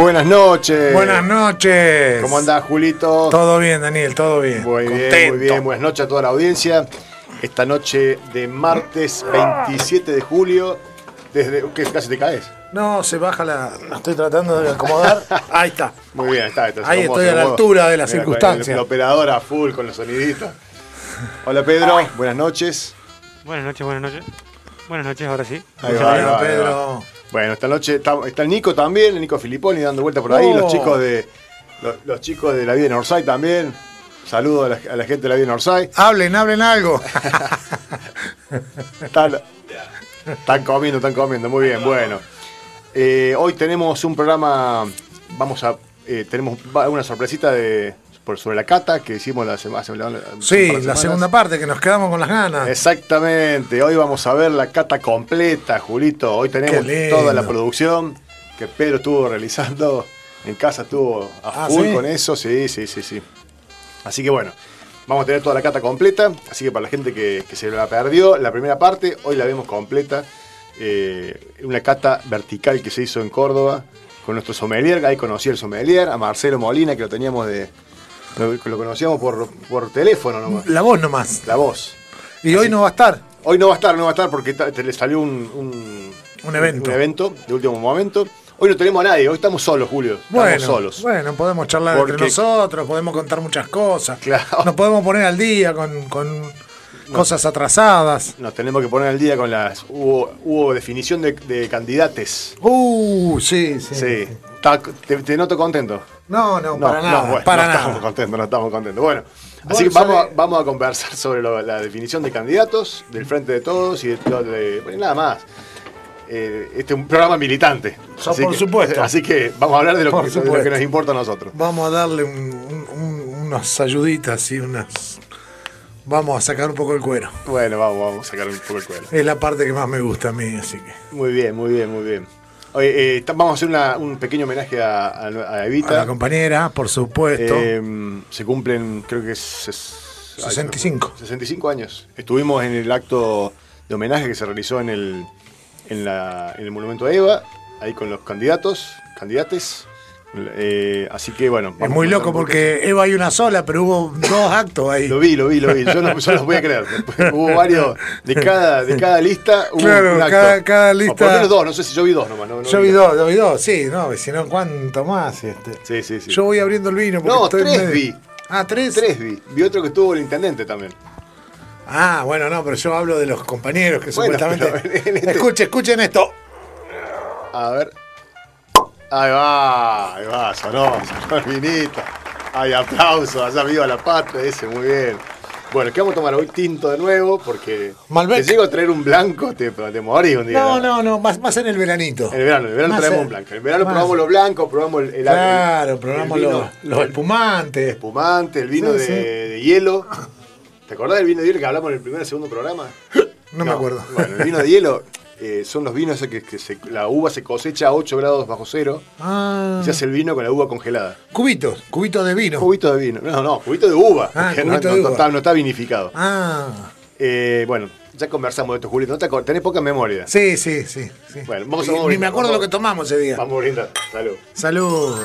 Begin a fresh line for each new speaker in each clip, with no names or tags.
Buenas noches.
Buenas noches.
¿Cómo andás, Julito?
Todo bien, Daniel, todo bien.
Muy bien, muy bien. Buenas noches a toda la audiencia. Esta noche de martes 27 de julio, desde que casi te caes.
No, se baja la. la Estoy tratando de acomodar. Ahí está.
Muy bien, está. está
Ahí estoy a la altura de la
Mira,
circunstancia.
El, el operador a full con los soniditos. Hola Pedro, buenas noches.
Buenas noches, buenas noches. Buenas noches, ahora sí.
Ahí va, ahí
Pedro.
Bueno, esta noche está, está el Nico también, el Nico Filipponi dando vuelta por ahí,
Oh.
los chicos de los, los chicos de la vida de Northside también. Saludos a la, a la gente de la vida de Northside.
Hablen, hablen algo.
Están, están comiendo, están comiendo, muy bien, bueno. Eh, hoy tenemos un programa, vamos a, eh, tenemos una sorpresita de, por, sobre la cata que hicimos la semana.
Sí, la segunda parte, que nos quedamos con las ganas.
Exactamente, hoy vamos a ver la cata completa, Julito. Hoy tenemos toda la producción que Pedro estuvo realizando en casa, estuvo a
Ah,
full
¿sí?
con eso, sí, sí, sí, sí. Así que bueno, vamos a tener toda la cata completa, así que para la gente que, que se la perdió, la primera parte, hoy la vemos completa. Eh, una cata vertical que se hizo en Córdoba con nuestro sommelier, ahí conocí al sommelier, a Marcelo Molina, que lo teníamos de... Lo, lo conocíamos por, por teléfono nomás,
La voz nomás.
la voz.
Y hoy no va a estar.
Hoy no va a estar, no va a estar porque te le salió un, un,
Un evento.
un evento de último momento. Hoy no tenemos a nadie, hoy estamos solos, Julio. Estamos
Bueno,
solos.
bueno, podemos charlar
Porque-
entre nosotros, podemos contar muchas cosas.
Claro.
Nos podemos poner al día con, con cosas atrasadas.
Nos tenemos que poner al día con las. Hubo, hubo definición de, de candidates.
Uh, sí, sí.
Te, te noto contento.
No, no, para nada.
bueno,
para
no
nada.
estamos contentos, no estamos contentos. Bueno, así que vamos, a,
sabés-
vamos a conversar sobre lo- la definición de candidatos, del frente de todos y de, de- nada más. Eh, este es un programa militante.
So-
Así
por
que-
supuesto.
Así que vamos a hablar de lo, que, de lo
supuesto.
que nos importa a nosotros.
Vamos a darle un- un- un- unas ayuditas y unas. Vamos a sacar un poco el cuero.
Bueno, vamos, vamos a sacar un poco el cuero.
Es la parte que más me gusta a mí, así que.
Muy bien, muy bien, muy bien. Oye, eh, vamos a hacer una- un pequeño homenaje a, a- a
A la
Evita.
compañera, por supuesto.
Eh, se cumplen, creo que es... ay,
65.
65 años. Estuvimos en el acto de homenaje que se realizó en el, en la, en el Monumento a Eva, ahí con los candidatos, candidates. Eh, así que bueno.
es muy loco porque Eva hay una sola, pero hubo dos actos ahí.
Lo vi, lo vi, lo vi. Yo no, yo los voy a creer. Después hubo varios. De cada, de cada lista hubo
Claro,
un acto.
cada- cada
O por
lista-
lo menos dos, no sé si yo vi dos nomás. no- no
Yo vi dos, yo vi dos, sí, no, si no, ¿cuánto más? Este?
Sí, sí, sí.
Yo voy abriendo el vino porque
No,
estoy
tres
medio-
vi.
Ah, tres.
Tres vi. Vi otro que estuvo el intendente también.
Ah, bueno, no, pero yo hablo de los compañeros que
Bueno,
supuestamente.
este-
Escuchen, escuchen esto.
A ver. Ahí va, ahí va, sonó, sonó el vinito. Ay, aplauso, allá viva la patria, ese, muy bien. Bueno, ¿qué vamos a tomar hoy? Tinto de nuevo, porque
Malbec.
te llego a traer un blanco, te, te morís un día.
No, no, no, más, más en el veranito.
En el verano, en el verano
Más
traemos
en-
un blanco. En el verano
más-
probamos los blancos, probamos el, el
Claro,
el-
probamos
el vino-
los, los espumantes.
espumante, el vino
Sí,
de,
sí.
de hielo. ¿Te acordás del vino de hielo que hablamos en el primer y segundo programa?
No, me acuerdo.
Bueno, el vino de hielo eh, son los vinos que, que se- la uva se cosecha a 8 grados bajo cero
Ah,
y se hace el vino con la uva congelada.
cubitos, cubitos de vino.
Cubito de vino. No, no, cubito de uva.
Ah, cubito
no-
de
no
uva.
está, no está vinificado.
Ah,
Eh, bueno, ya conversamos de esto, Julito. ¿No te? Tenés poca memoria.
sí, sí, sí. sí.
Bueno, vamos a-
Ni- me acuerdo
vamos-
lo que tomamos ese día.
Vamos a brindar. Salud.
Salud.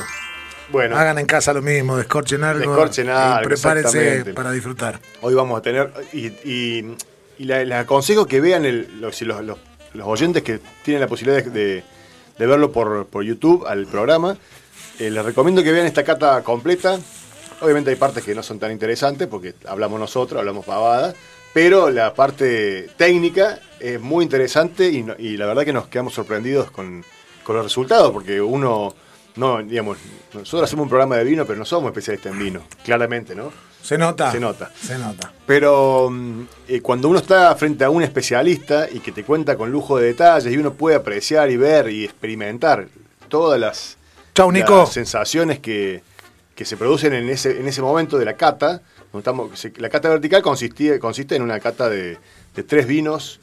Bueno,
Hagan en casa lo mismo, descorchen algo.
Descorchen algo,
y prepárense para disfrutar.
hoy vamos a tener. Y, y- y les aconsejo que vean el- los, si los, los- los oyentes que tienen la posibilidad de, verlo por, por YouTube al programa. eh, les recomiendo que vean esta cata completa. Obviamente hay partes que no son tan interesantes porque hablamos nosotros, hablamos pavadas. Pero la parte técnica es muy interesante y, y la verdad que nos quedamos sorprendidos con, con los resultados porque uno. No, digamos, nosotros hacemos un programa de vino, pero no somos especialistas en vino, claramente, ¿no?
¿Se nota?
Se nota.
Se nota.
Pero mm, eh, cuando uno está frente a un especialista y que te cuenta con lujo de detalles y uno puede apreciar y ver y experimentar todas las,
Chau, Nico.
las sensaciones que, que se producen en ese, en ese momento de la cata, estamos- la cata vertical consistía, consiste en una cata de, de tres vinos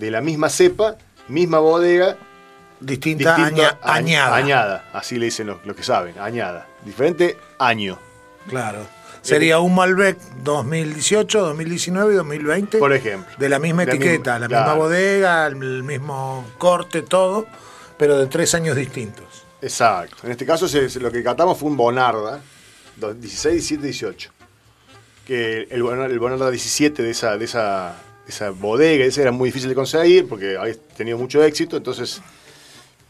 de la misma cepa, misma bodega,
Distinta,
distinta
aña- añada.
añada, así le dicen los, los que saben, añada. Diferente año.
Claro. Sería un Malbec 2018, 2019 y 2020.
Por ejemplo.
De la misma
De
etiqueta,
misma-
la
claro.
misma bodega, el, mismo corte, todo, pero de tres años distintos.
Exacto. En este caso se- lo que catamos fue un Bonarda, do- 16, 17, 18. Que el, Bonarda- el Bonarda 17 de esa, de esa, esa bodega, ese era muy difícil de conseguir porque había tenido mucho éxito. Entonces,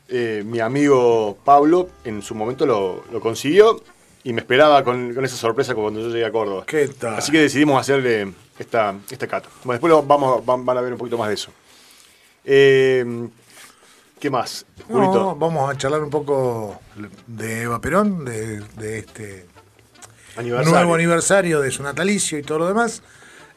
eh, mi amigo Pablo en su momento lo, lo consiguió y me esperaba con, con esa sorpresa cuando yo llegué a Córdoba.
¿Qué tal?
Así que decidimos hacerle esta, esta cata. Bueno, después lo vamos, van, van a ver un poquito más de eso. Eh, ¿Qué más?
No, vamos a charlar un poco de Eva Perón, de, de este
Aniversario.
nuevo aniversario de su natalicio y todo lo demás.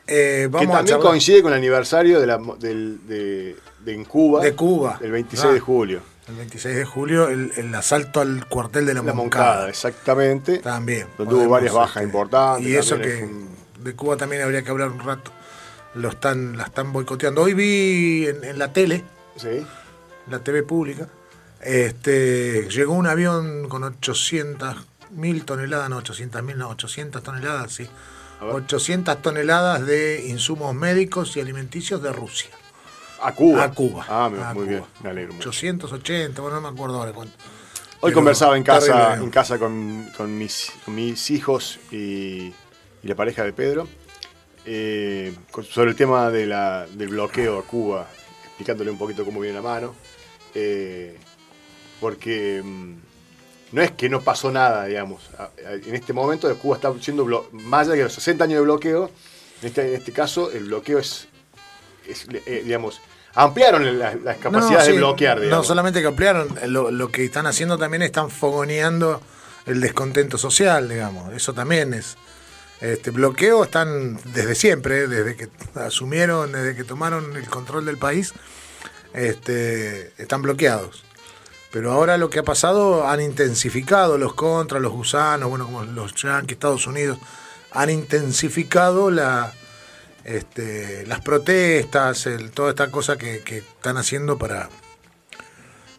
Eh,
que
vamos
también coincide con el aniversario de, la, del, de, de en Cuba.
de Cuba.
El 26
Ah,
de julio.
El 26 de julio, el, el asalto al cuartel de la,
La
Moncada.
Moncada, exactamente.
También.
Donde hubo varias bajas
este,
importantes.
Y eso que
es un-
de Cuba también habría que hablar un rato. Lo están, la están boicoteando. Hoy vi en, en la tele,
Sí.
la TV pública, este, llegó un avión con 800 mil toneladas, no 800 mil, no 800 toneladas, sí.
A ver.
800 toneladas de insumos médicos y alimenticios de Rusia.
A Cuba.
A Cuba.
Ah, me-
A
muy
Cuba.
bien. Me alegro mucho.
880, bueno, no me acuerdo ahora cuánto.
Hoy
Pero
conversaba en casa, en casa con, con mis, con mis hijos y, y la pareja de Pedro eh, sobre el tema de la- del bloqueo a Cuba, explicándole un poquito cómo viene la mano. eh, porque mm, no es que no pasó nada, digamos. A- a- En este momento Cuba está siendo, más allá de los 60 años de bloqueo, en este, en este caso el bloqueo es, es, eh, digamos, ampliaron la- las capacidades
sí,
de bloquear,
No solamente que ampliaron, lo, lo que están haciendo también están fogoneando el descontento social, digamos. Eso también es. Este bloqueo están desde siempre, desde que asumieron, desde que tomaron el control del país, este, están bloqueados. Pero ahora lo que ha pasado, han intensificado los contras, los gusanos, bueno, como los yanquis, Estados Unidos, han intensificado la, este, las protestas, el- toda esta cosa que, que están haciendo para,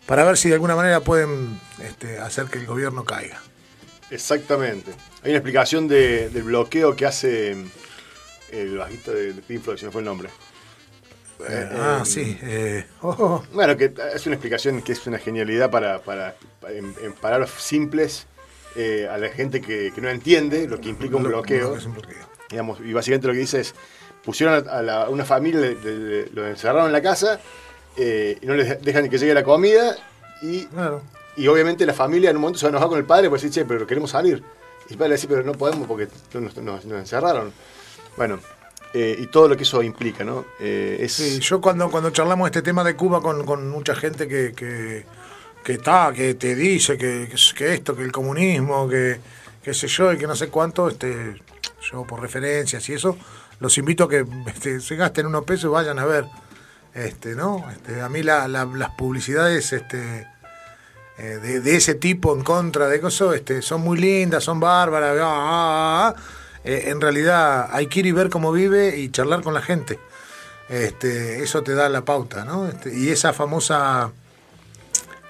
para ver si de alguna manera pueden este, hacer que el gobierno caiga.
Exactamente. Hay una explicación de- del bloqueo que hace mm, el bajista de, Pink Floyd, se me fue el nombre.
Eh, ah, sí. eh, oh,
Bueno, que es una explicación que es una genialidad para, para, para- en, en palabras simples, eh, a la gente que, que no entiende lo que implica un
lo-
bloqueo.
lo que es un bloqueo.
digamos, y básicamente lo que dice es, pusieron a, la- una familia, le- le- lo encerraron en la casa eh, y no les dejan que llegue la comida y,
Claro.
y obviamente la familia en un momento se va a enojar con el padre porque dice, che, pero queremos salir. Y el padre le dice, pero no podemos porque nos, nos- nos encerraron. Bueno, eh, y todo lo que eso implica, ¿no? Eh, es,
Sí, yo cuando, cuando charlamos este tema de Cuba con, con mucha gente que, que, que está, que te dice que, que esto, que el comunismo, que qué sé yo, y que no sé cuánto, este, yo por referencias y eso, los invito a que este, se gasten unos pesos y vayan a ver. Este, ¿no? Este, a mí la- la- las publicidades este, eh, de, ese tipo en contra de eso este, son muy lindas, son bárbaras. ah, ah, ah. Eh, en realidad hay que ir y ver cómo vive y charlar con la gente. Este, eso te da la pauta, ¿no? Este, y esa famosa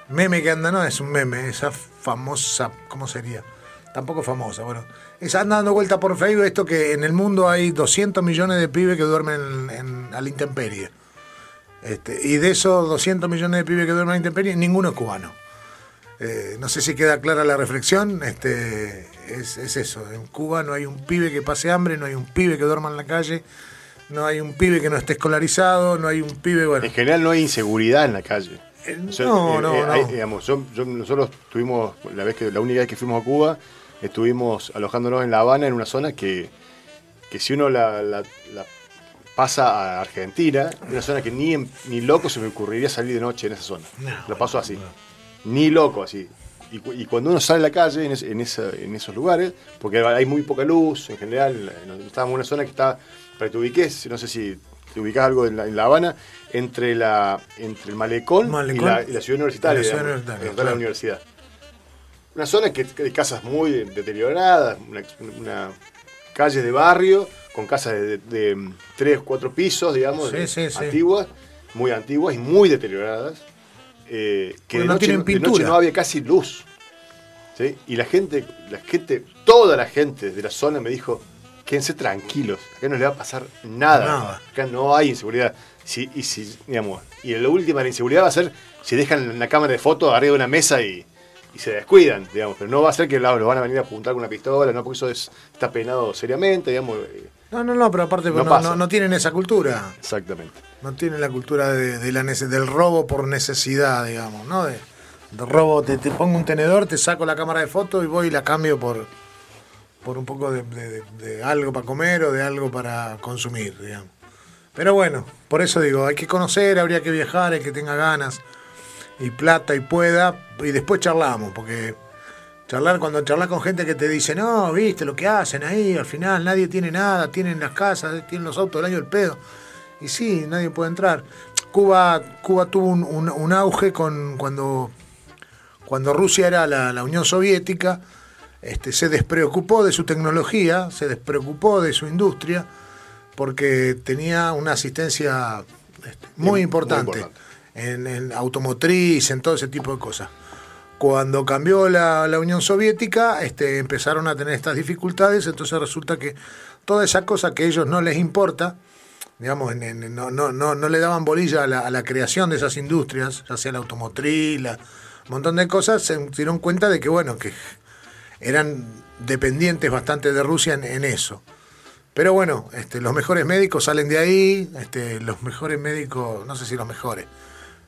meme que anda, no es un meme, esa famosa, ¿cómo sería? Tampoco famosa, bueno. Esa anda dando vuelta por Facebook esto que en el mundo hay 200 millones de pibes que duermen en, en- a la intemperie. Este, y de esos 200 millones de pibes que duermen a la intemperie, ninguno es cubano. Eh, no sé si queda clara la reflexión, este, es, es eso. En Cuba no hay un pibe que pase hambre, no hay un pibe que duerma en la calle, no hay un pibe que no esté escolarizado, no hay un pibe, bueno.
En general no hay inseguridad en la calle.
Eh,
O sea,
no,
eh,
no, no.
hay- digamos, yo- yo- nosotros tuvimos, la, vez que, la única vez que fuimos a Cuba, estuvimos alojándonos en La Habana, en una zona que, que si uno la, la- la pasa a Argentina, es una zona que ni, ni loco se me ocurriría salir de noche en esa zona.
No,
Lo paso así. Ni loco así. Y, cu- y cuando uno sale a la calle en, es- en esa- en esos lugares, porque hay muy poca luz en general, en la- en- estábamos en una zona que está, para que te ubiques, no sé si te ubicás algo en La, en La Habana, entre, la, entre el malecón,
Malecón
y, la, y la ciudad universitaria,
la ciudad
digamos,
universitaria,
está la universidad. Una zona que que hay casas muy deterioradas, una, una calle de barrio, con casas de, de- de tres, cuatro pisos, digamos,
Sí,
de-
sí, sí.
antiguas, muy antiguas y muy deterioradas. eh, que de
no
noche,
tienen
de noche
pintura.
no había casi luz. ¿sí? Y la gente, la gente, toda la gente de la zona me dijo, quédense tranquilos, acá no le va a pasar nada.
Nada.
Acá no hay inseguridad. Si, y si, digamos, y la última la inseguridad va a ser si dejan la cámara de fotos arriba de una mesa y, y se descuidan, digamos, pero no va a ser que los van a venir a apuntar con una pistola, no, porque eso es, está penado seriamente, digamos. eh,
No, no, no, pero aparte
No
no, no- no tienen esa cultura.
Exactamente.
No tienen la cultura de, de la nece- del robo por necesidad, digamos, ¿no? De, de robo, te, te pongo un tenedor, te saco la cámara de foto y voy y la cambio por, por un poco de, algo para comer o de algo para consumir, digamos. Pero bueno, por eso digo, hay que conocer, habría que viajar, hay que tenga ganas y plata y pueda, y después charlamos, porque charlar cuando charlas con gente que te dice, no, viste lo que hacen ahí, al final nadie tiene nada, tienen las casas, tienen los autos del año del pedo. Y sí, nadie puede entrar. Cuba, Cuba tuvo un, un- un auge con cuando, cuando Rusia era la, la Unión Soviética, este, se despreocupó de su tecnología, se despreocupó de su industria, porque tenía una asistencia este, muy importante. En, automotriz, en todo ese tipo de cosas. Cuando cambió la, Unión Soviética, este, empezaron a tener estas dificultades, entonces resulta que toda esa cosa que a ellos no les importa, digamos, no, no, no, no le daban bolilla a la, creación de esas industrias, ya sea la automotriz, la, un montón de cosas, se dieron cuenta de que, bueno, que eran dependientes bastante de Rusia en, en eso. Pero bueno, este, los mejores médicos salen de ahí, este, los mejores médicos, no sé si los mejores,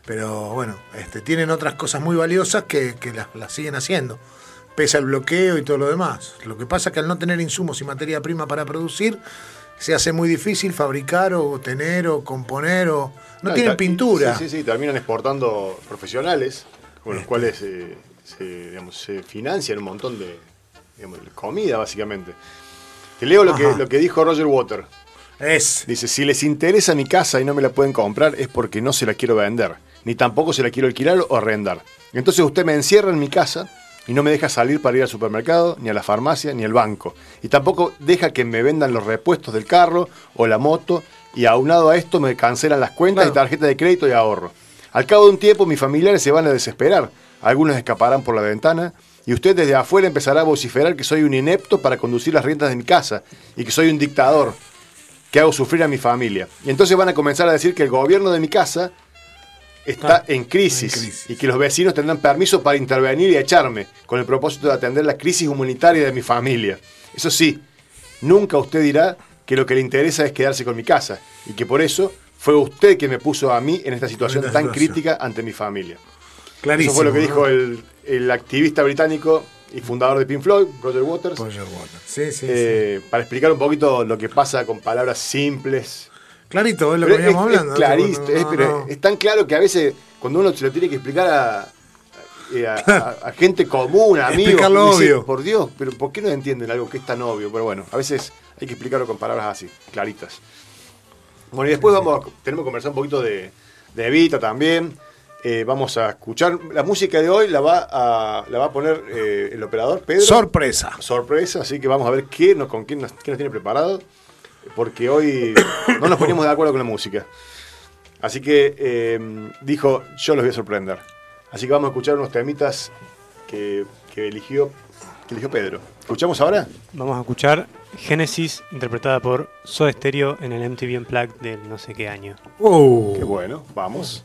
pero bueno, este, tienen otras cosas muy valiosas que, que las, las siguen haciendo, pese al bloqueo y todo lo demás. Lo que pasa es que al no tener insumos y materia prima para producir, se hace muy difícil fabricar o tener o componer o... No tienen pintura.
Sí, sí, sí, terminan exportando profesionales con los cuales eh, se, digamos, se financian un montón de digamos, comida, básicamente. Te leo lo que, lo que dijo Roger Water.
Es.
Dice, si les interesa mi casa y no me la pueden comprar es porque no se la quiero vender, ni tampoco se la quiero alquilar o arrendar. Entonces usted me encierra en mi casa y no me deja salir para ir al supermercado, ni a la farmacia, ni al banco. Y tampoco deja que me vendan los repuestos del carro o la moto y aunado a esto me cancelan las cuentas
Claro.
y tarjeta de crédito y ahorro. Al cabo de un tiempo mis familiares se van a desesperar. Algunos escaparán por la ventana y usted desde afuera empezará a vociferar que soy un inepto para conducir las riendas de mi casa y que soy un dictador que hago sufrir a mi familia. Y entonces van a comenzar a decir que el gobierno de mi casa está
Ah,
en, crisis,
en crisis.
y que los vecinos tendrán permiso para intervenir y echarme con el propósito de atender la crisis humanitaria de mi familia. Eso sí, nunca usted dirá que lo que le interesa es quedarse con mi casa y que por eso fue usted que me puso a mí en esta situación tan crítica ante mi familia.
Clarísimo.
Eso fue lo que
¿no?
dijo el, el activista británico y fundador de Pink Floyd, Roger Waters.
Roger Waters. Sí, sí, sí.
Eh, para explicar un poquito lo que pasa con palabras simples.
Clarito, es lo
Pero
que
es,
veníamos
es
hablando. ¿no?
clarista,
No,
es,
no,
pero
no.
es tan claro que a veces cuando uno se lo tiene que explicar a, eh, a, a- a gente común, a amigos, dice,
obvio.
por Dios, pero ¿por qué no entienden algo que es tan obvio? Pero bueno, a veces hay que explicarlo con palabras así, claritas. Bueno, y después vamos a, tenemos que conversar un poquito de, de Evita también. Eh, vamos a escuchar la música de hoy, la va a, la va a poner eh, el operador Pedro.
Sorpresa.
sorpresa, así que vamos a ver qué nos, con quién nos, qué nos tiene preparado, porque hoy no nos ponemos de acuerdo con la música. Así que eh, dijo, yo los voy a sorprender. Así que vamos a escuchar unos temitas que, que eligió, que eligió Pedro. ¿Escuchamos ahora?
Vamos a escuchar Genesis, interpretada por Soda Stereo en el MTV Unplugged del no sé qué año.
Uh.
Qué bueno, vamos.